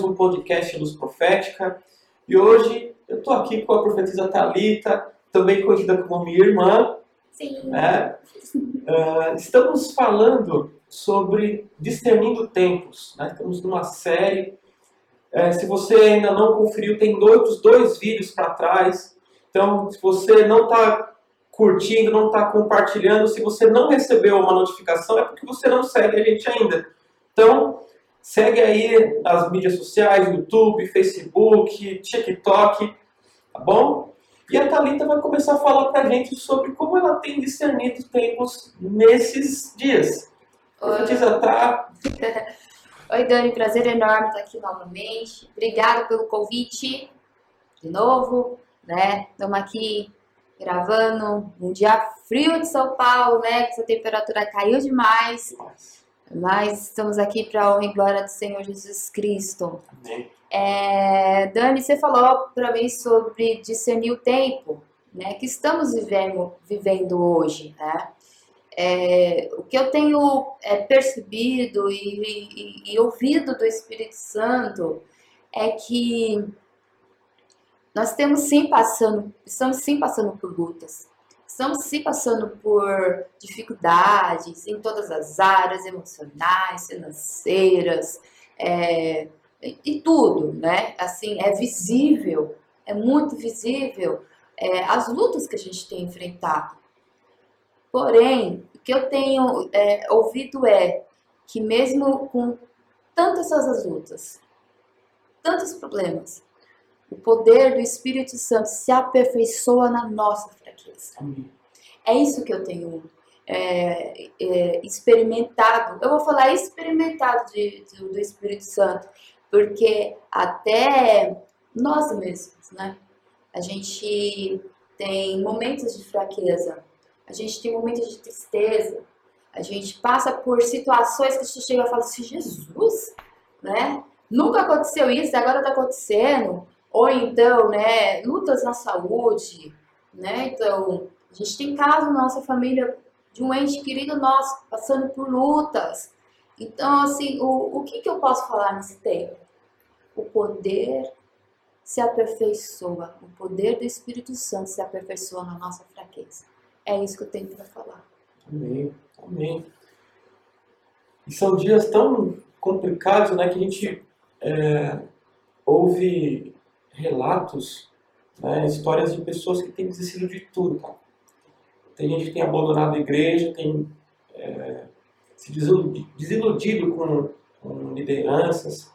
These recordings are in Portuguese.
mais um podcast Luz Profética e hoje eu estou aqui com a profetisa Talita, também conhecida como minha irmã. Sim. Né? Uh, estamos falando sobre discernindo tempos. Né? Estamos numa série. Uh, se você ainda não conferiu, tem dois, dois vídeos para trás. Então, se você não está curtindo, não está compartilhando, se você não recebeu uma notificação, é porque você não segue a gente ainda. Então, segue aí nas mídias sociais, YouTube, Facebook, TikTok, tá bom? E a Thalita vai começar a falar pra gente sobre como ela tem discernido tempos nesses dias. Profetiza, tá? Oi, Dani, prazer enorme estar aqui novamente. Obrigada pelo convite de novo, né? Estamos aqui gravando um dia frio de São Paulo, né? Que essa temperatura caiu demais. Mas estamos aqui para a honra e glória do Senhor Jesus Cristo. Amém. É, Dani, você falou para mim sobre discernir o tempo, né? Que estamos vivendo, vivendo hoje, né? É, o que eu tenho é, percebido e, e, e ouvido do Espírito Santo é que nós temos sim passando, estamos sim passando por lutas. Estamos sim passando por dificuldades em todas as áreas, emocionais, financeiras, é, e tudo, né? Assim, é visível, é muito visível é, as lutas que a gente tem enfrentado. Porém, o que eu tenho é, ouvido é que mesmo com tantas essas lutas, tantos problemas, o poder do Espírito Santo se aperfeiçoa na nossa É isso que eu tenho é, é, experimentado. Eu vou falar experimentado de, de, do Espírito Santo, porque até nós mesmos, né? A gente tem momentos de fraqueza, a gente tem momentos de tristeza, a gente passa por situações que a gente chega e fala assim, Jesus, né? Nunca aconteceu isso, agora está acontecendo. Ou então, né, lutas na saúde, né? Então, a gente tem casos na nossa família de um ente querido nosso passando por lutas. Então, assim, o, o que, que eu posso falar nesse tempo? O poder se aperfeiçoa, o poder do Espírito Santo se aperfeiçoa na nossa fraqueza. É isso que eu tenho para falar. Amém, amém. E são dias tão complicados, né, que a gente é, ouve relatos, né, histórias de pessoas que têm desistido de tudo, cara. Tem gente que tem abandonado a igreja, tem é, se desiludido com, com lideranças,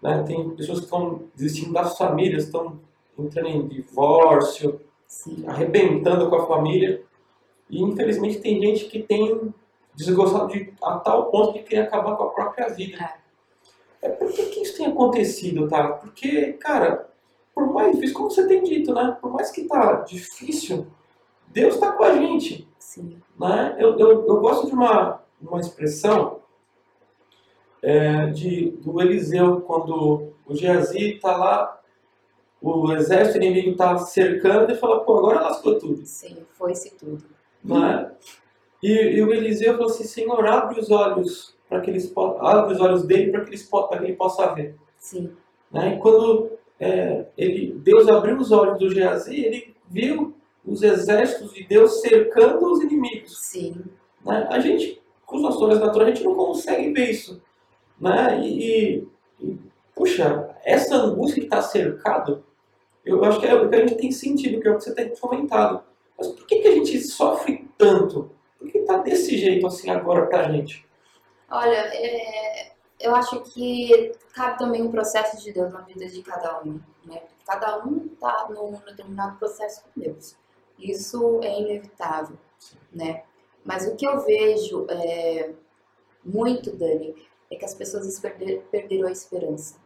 né, tem pessoas que estão desistindo das famílias, estão entrando em divórcio, Sim. arrebentando com a família. E infelizmente tem gente que tem desgostado de, a tal ponto de querer acabar com a própria vida. É. é por que, que isso tem acontecido, tá? Porque, cara, por mais difícil, como você tem dito, né? Por mais que tá difícil, Deus está com a gente. Sim. Né? Eu, eu, eu gosto de uma, uma expressão é, de, do Eliseu, quando o Geazi está lá, o exército inimigo está cercando e fala, pô, agora lascou tudo. Sim, foi-se tudo. Né? E, e, o Eliseu falou assim, Senhor, abre os olhos para que eles abre os olhos dele para que, eles, que ele possa ver. Sim. Né? E quando é, ele, Deus abriu os olhos do Geazi, ele viu os exércitos de Deus cercando os inimigos. Sim. Né? A gente, com os nossos olhos naturais, a gente não consegue ver isso. Né? E, e puxa, essa angústia que está cercado, eu acho que é o que a gente tem sentido, que é o que você tem comentado. Mas por que, que a gente sofre tanto? Por que está desse jeito assim agora para a gente? Olha, é, eu acho que cabe também um processo de Deus na vida de cada um. Né? Cada um está num determinado processo com Deus. Isso é inevitável, né? Mas o que eu vejo é, muito, Dani, é que as pessoas perder, perderam a esperança.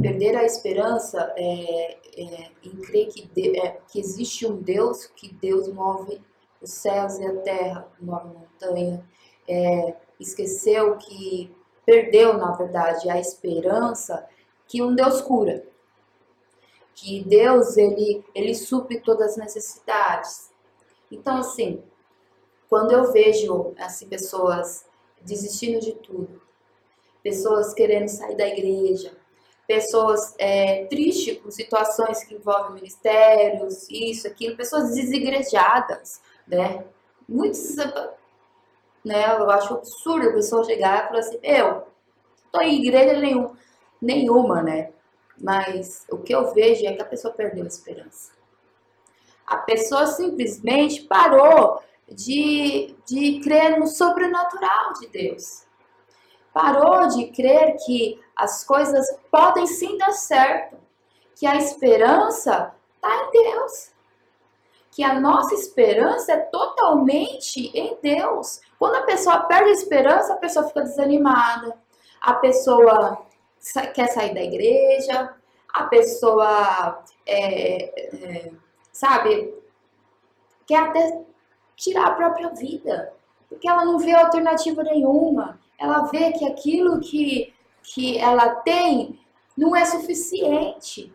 Perder a esperança é, é, em crer que, de, é, que existe um Deus, que Deus move os céus e a terra, move a montanha. É, esqueceu que perdeu, na verdade, a esperança que um Deus cura que Deus ele ele supre todas as necessidades. Então assim, quando eu vejo assim pessoas desistindo de tudo, pessoas querendo sair da igreja, pessoas é, tristes com situações que envolvem ministérios, isso, aquilo, pessoas desigrejadas, né? Muitos, né? Eu acho absurdo a pessoa chegar e falar assim, eu tô em igreja nenhum, nenhuma, né? Mas o que eu vejo é que a pessoa perdeu a esperança. A pessoa simplesmente parou de, de crer no sobrenatural de Deus. Parou de crer que as coisas podem sim dar certo, que a esperança está em Deus. Que a nossa esperança é totalmente em Deus. Quando a pessoa perde a esperança, a pessoa fica desanimada, a pessoa quer sair da igreja, a pessoa, é, é, sabe, quer até tirar a própria vida, porque ela não vê alternativa nenhuma. Ela vê que aquilo que, que ela tem não é suficiente.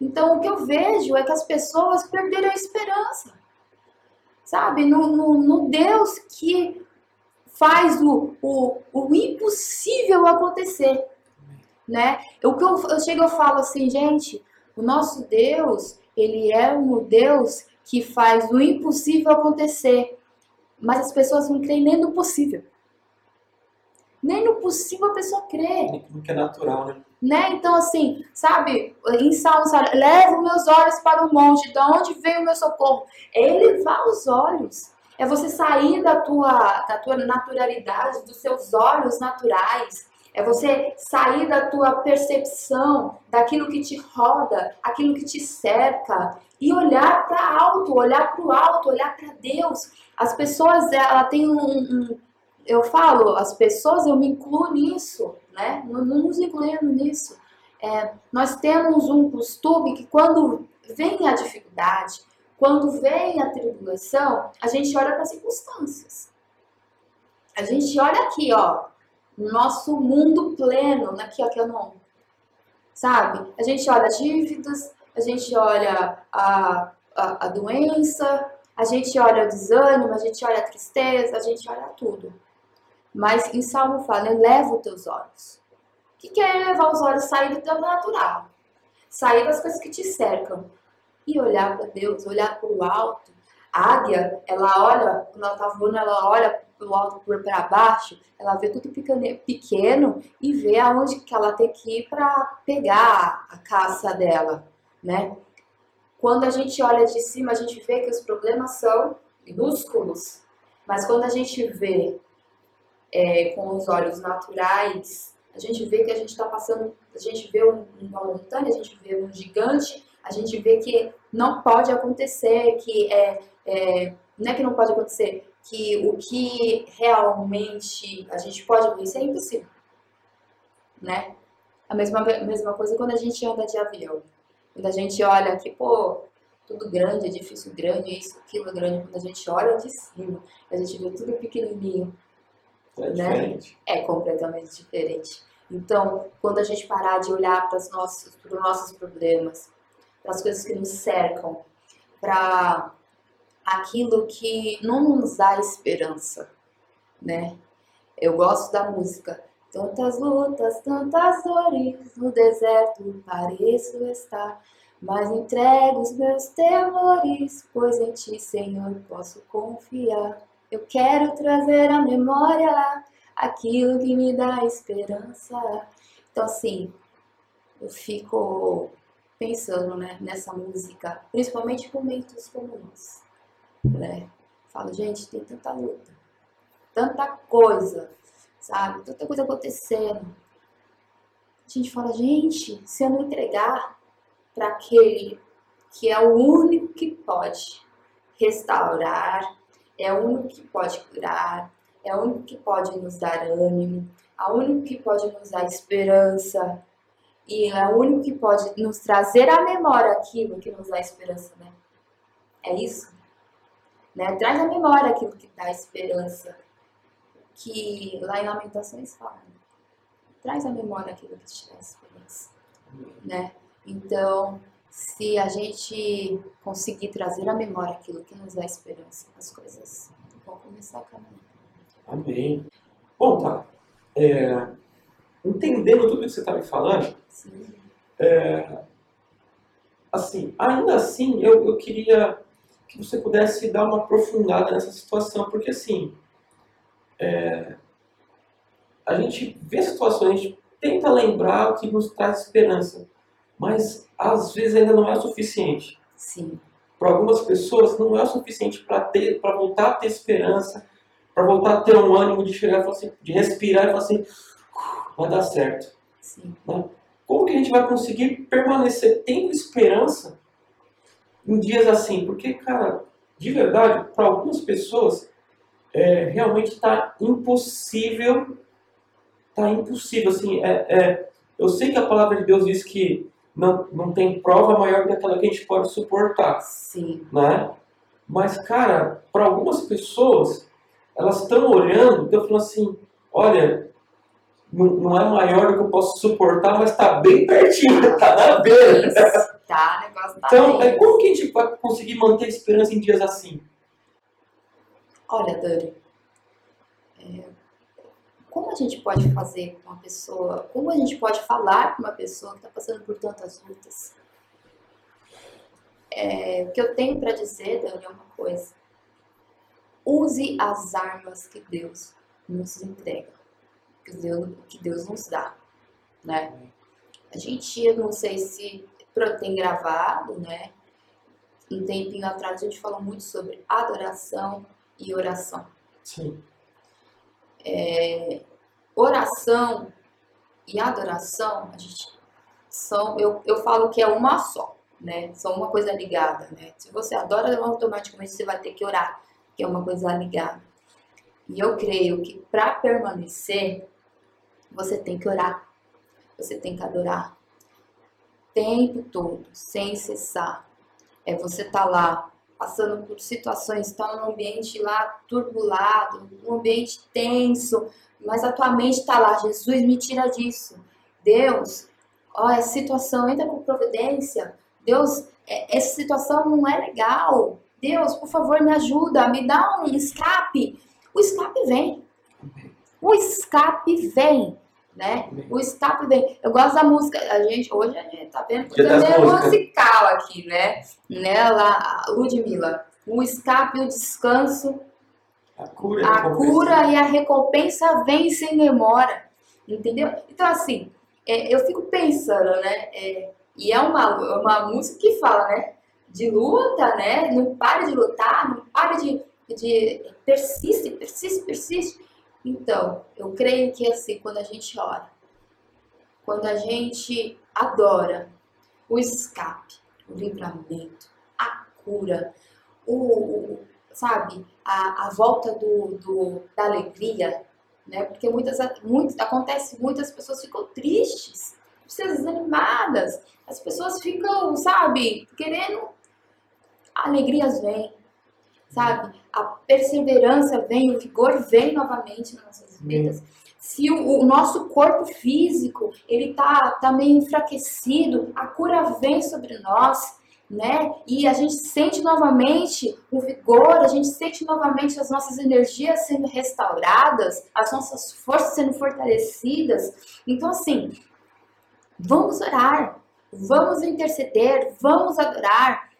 Então, o que eu vejo é que as pessoas perderam a esperança, sabe? No, no, no Deus que faz o, o, o impossível acontecer, né? O que eu, eu chego e falo assim, gente, o nosso Deus, ele é um Deus que faz o impossível acontecer, mas as pessoas não creem nem no possível. Nem no possível a pessoa crê. Nem que é natural, né? né? Então, assim, sabe, em Salmos, leva os meus olhos para o monte, de onde vem o meu socorro? É elevar os olhos. É você sair da tua, da tua naturalidade, dos seus olhos naturais. É você sair da tua percepção, daquilo que te roda, aquilo que te cerca e olhar para alto, olhar para o alto, olhar para Deus. As pessoas, ela tem um, um, eu falo, as pessoas, eu me incluo nisso, né? Não, nos incluindo nisso. É, nós temos um costume que quando vem a dificuldade, quando vem a tribulação, a gente olha para as circunstâncias. A gente olha aqui, ó, no nosso mundo pleno, aqui, ó, que eu não, sabe? A gente olha dívidas, a gente olha a, a, a doença, a gente olha o desânimo, a gente olha a tristeza, a gente olha tudo. Mas em Salmo fala, eleva os teus olhos. O que é elevar os olhos? Sair do teu natural. Sair das coisas que te cercam. E olhar para Deus, olhar para o alto. A águia, ela olha, quando ela está voando, ela olha para o alto para baixo, ela vê tudo pequeno e vê aonde que ela tem que ir para pegar a caça dela né? Quando a gente olha de cima, a gente vê que os problemas são minúsculos, mas quando a gente vê é, com os olhos naturais, a gente vê que a gente está passando, a gente vê uma montanha, a gente vê um gigante, a gente vê que não pode acontecer, que é, é não é que não pode acontecer, que o que realmente a gente pode vencer é impossível, né? A mesma, mesma coisa quando a gente anda de avião. Quando a gente olha aqui, pô, tudo grande, edifício grande, isso, aquilo grande. Quando a gente olha de cima, a gente vê tudo pequenininho. É né? diferente. É completamente diferente. Então, quando a gente parar de olhar para os nossos, para os nossos problemas, para as coisas que nos cercam, para aquilo que não nos dá esperança, né? Eu gosto da música. Tantas lutas, tantas dores, no deserto pareço estar, mas entrego os meus temores, pois em ti, Senhor, posso confiar. Eu quero trazer à memória aquilo que me dá esperança. Então, assim, eu fico pensando né, nessa música, principalmente em momentos como esse. Né? Falo, gente, tem tanta luta, tanta coisa sabe? Tanta coisa acontecendo. A gente fala, gente, se eu não entregar para aquele que é o único que pode restaurar, é o único que pode curar, é o único que pode nos dar ânimo, é o único que pode nos dar esperança e é o único que pode nos trazer à memória aquilo que nos dá esperança, né? É isso? Né? Traz à memória aquilo que dá esperança que lá em Lamentações fala, traz à memória aquilo que te dá esperança, né? Então, se a gente conseguir trazer à memória aquilo que nos dá esperança, as coisas vão começar a caminhar. Amém. Bom, tá. É, entendendo tudo que você está me falando. É, assim, ainda assim, eu, eu queria que você pudesse dar uma aprofundada nessa situação, porque assim, é, a gente vê situações, a gente tenta lembrar o que nos traz esperança, mas às vezes ainda não é o suficiente. Sim. Para algumas pessoas não é o suficiente para ter, para voltar a ter esperança, para voltar a ter um ânimo de chegar, e falar assim, de respirar e falar assim, vai dar certo. Sim. Como que a gente vai conseguir permanecer tendo esperança em dias assim? Porque, cara, de verdade, para algumas pessoas, é, realmente está impossível. Está impossível, assim. É, é, eu sei que a palavra de Deus diz que não, não tem prova maior que aquela que a gente pode suportar, Sim. né? Mas, cara, para algumas pessoas, elas estão olhando, estão falando assim, olha, não, não é maior do que eu posso suportar, mas está bem pertinho, está na beira. Isso. Tá, negócio tá Então, é, bem. como que a gente vai conseguir manter esperança em dias assim? Olha, Dani, é, como a gente pode fazer com uma pessoa, como a gente pode falar com uma pessoa que está passando por tantas lutas? É, o que eu tenho para dizer, Dani, é uma coisa. Use as armas que Deus nos entrega, que Deus, que Deus nos dá, né? A gente, eu não sei se tem gravado, né? Um tempinho atrás a gente falou muito sobre adoração e oração. Sim. Oração e adoração, a gente são, eu, eu falo que é uma só, né? São uma coisa ligada, né? Se você adora, automaticamente você vai ter que orar, que é uma coisa ligada. E eu creio que para permanecer, você tem que orar, você tem que adorar. Tempo todo, sem cessar. É você tá lá passando por situações, está num ambiente lá turbulado, um ambiente tenso, mas a tua mente está lá, Jesus me tira disso. Deus, ó, essa situação entra com providência. Deus, é- essa situação não é legal. Deus, por favor, me ajuda, me dá um escape. O escape vem. O escape vem, né? O escape vem. Eu gosto da música. A gente, hoje a gente tá vendo que das é musical aqui, né? né? Lá, a Ludmilla. O escape, o descanso, A cura, a cura e a recompensa vem sem demora. Entendeu? Então, assim, é, eu fico pensando, né? é, e é uma, uma música que fala, né? De luta, né? Não pare de lutar, não pare de. de persiste, persiste, persiste. Então, eu creio que assim, quando a gente ora, quando a gente adora, o escape, o livramento, a cura, o, o- sabe, a, a volta do, do- da alegria, né? Porque muitas, muitas, acontece, muitas pessoas ficam tristes, desanimadas, as pessoas ficam, sabe, querendo. Alegrias vêm, sabe? A perseverança vem, o vigor vem novamente nas nossas vidas. Se o, o nosso corpo físico ele tá, tá meio enfraquecido, a cura vem sobre nós, né? E a gente sente novamente o vigor, a gente sente novamente as nossas energias sendo restauradas, as nossas forças sendo fortalecidas. Então, assim, vamos orar, vamos interceder, vamos adorar.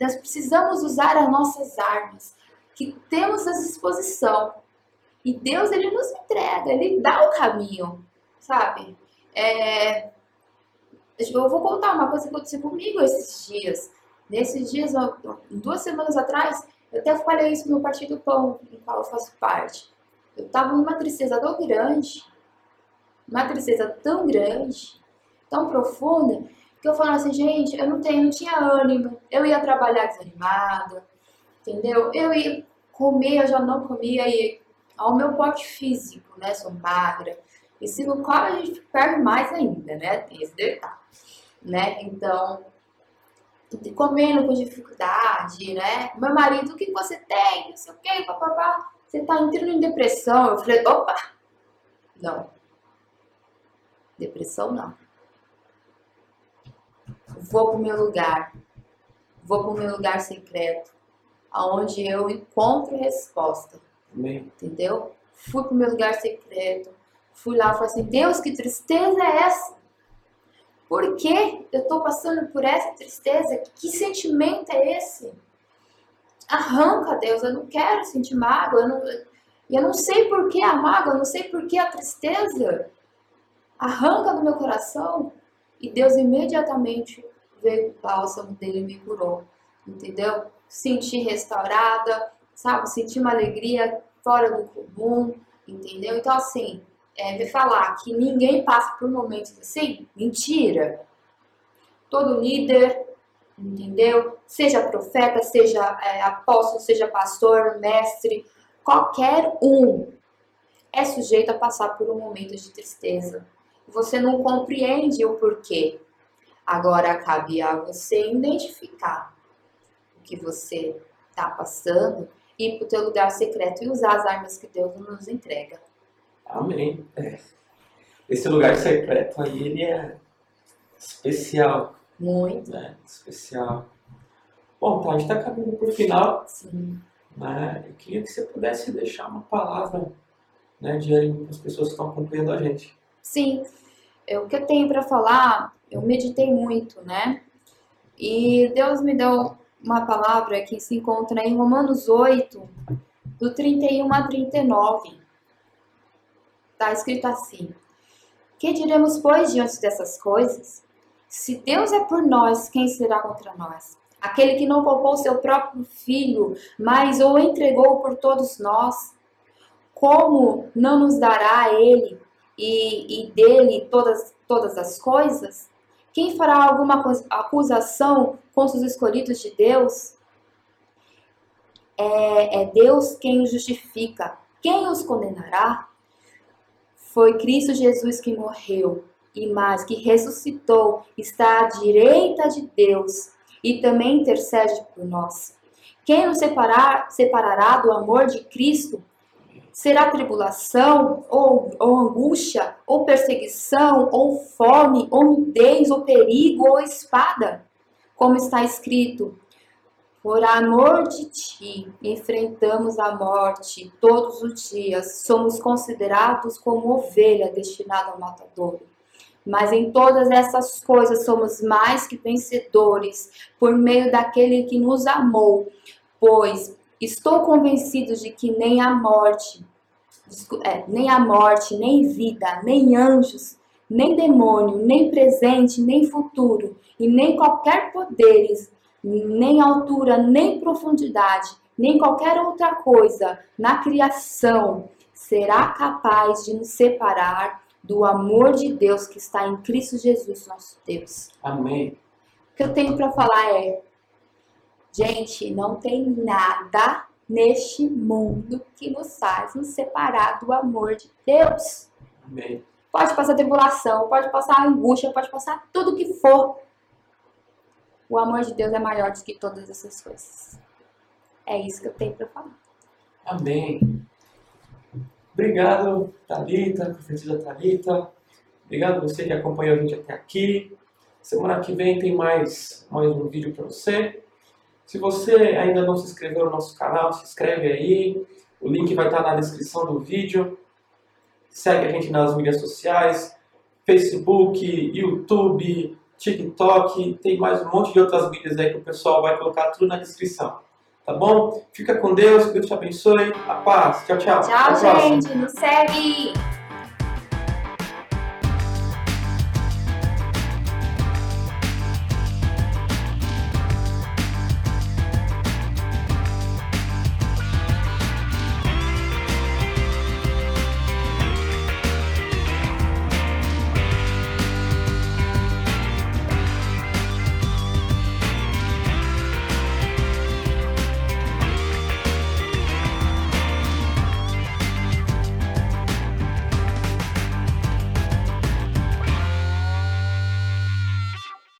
Nós precisamos usar as nossas armas que temos à disposição. E Deus, ele nos entrega, ele dá o caminho, sabe? É, eu vou contar uma coisa que aconteceu comigo esses dias. Nesses dias, duas semanas atrás, eu até falei isso no Partido Pão, em qual eu faço parte. Eu estava numa tristeza tão grande, uma tristeza tão grande, tão profunda, que eu falava assim, gente, eu não tenho, não tinha ânimo, eu ia trabalhar desanimada, entendeu? Eu ia comer, eu já não comia, e ao meu porte físico, né, sou magra, e se no qual a gente perde mais ainda, né, tem esse detalhe, né, então, comendo com dificuldade, né, meu marido, o que você tem, não sei o que, papapá, você tá entrando em depressão, eu falei, opa, não, depressão não, vou pro meu lugar, vou pro meu lugar secreto, aonde eu encontro resposta, Amém. entendeu? Fui pro meu lugar secreto, fui lá e falei assim: Deus, que tristeza é essa? Por que eu estou passando por essa tristeza? Que sentimento é esse? Arranca, Deus, eu não quero sentir mágoa. Eu não, eu não sei por que a mágoa, eu não sei por que a tristeza. Arranca do meu coração. E Deus imediatamente veio o bálsamo dele e me curou. Entendeu? Senti restaurada, sabe? Senti uma alegria fora do comum, entendeu? Então, assim, é, me falar que ninguém passa por momentos assim, mentira. Todo líder, entendeu? Seja profeta, seja é, apóstolo, seja pastor, mestre, qualquer um é sujeito a passar por um momento de tristeza. Você não compreende o porquê. Agora cabe a você identificar o que você está passando, ir para o teu lugar secreto e usar as armas que Deus nos entrega. Amém. É. Esse lugar secreto aí, ele é especial. Muito. Né? Especial. Bom, tá, a gente está caminhando para o final. Sim. Né? Eu queria que você pudesse deixar uma palavra né, de ânimo para as pessoas que estão acompanhando a gente. Sim. O que eu tenho para falar, eu meditei muito, né? E Deus me deu uma palavra que se encontra em Romanos 8, do 31 a 39. Está escrito assim: Que diremos, pois, diante dessas coisas? Se Deus é por nós, quem será contra nós? Aquele que não poupou seu próprio filho, mas o entregou por todos nós, como não nos dará a ele e, e dele todas, todas as coisas? Quem fará alguma acusação contra os escolhidos de Deus? É, é Deus quem os justifica. Quem os condenará? Foi Cristo Jesus que morreu e mais que ressuscitou, está à direita de Deus e também intercede por nós. Quem nos separar, separará do amor de Cristo? Será tribulação, ou, ou angústia, ou perseguição, ou fome, ou nudez, ou perigo, ou espada? Como está escrito, por amor de ti, enfrentamos a morte todos os dias, somos considerados como ovelha destinada ao matador. Mas em todas essas coisas somos mais que vencedores por meio daquele que nos amou, pois estou convencido de que nem a morte, é, nem a morte, nem vida, nem anjos, nem demônio, nem presente, nem futuro, e nem qualquer poderes nem altura, nem profundidade, nem qualquer outra coisa na criação será capaz de nos separar do amor de Deus que está em Cristo Jesus, nosso Deus. Amém. O que eu tenho para falar é, gente, não tem nada neste mundo que nos faz nos separar do amor de Deus. Amém. Pode passar tribulação, pode passar angústia, pode passar tudo que for, o amor de Deus é maior do que todas essas coisas. É isso que eu tenho para falar. Amém. Obrigado, Thalita, profetisa Thalita. Obrigado você que acompanhou a gente até aqui. Semana que vem tem mais, mais um vídeo para você. Se você ainda não se inscreveu no nosso canal, se inscreve aí. O link vai estar na descrição do vídeo. Segue a gente nas mídias sociais, Facebook, YouTube, TikTok, tem mais um monte de outras mídias aí que o pessoal vai colocar tudo na descrição. Tá bom? Fica com Deus, Deus te abençoe. A paz. Tchau, tchau. Tchau, gente. Nos segue.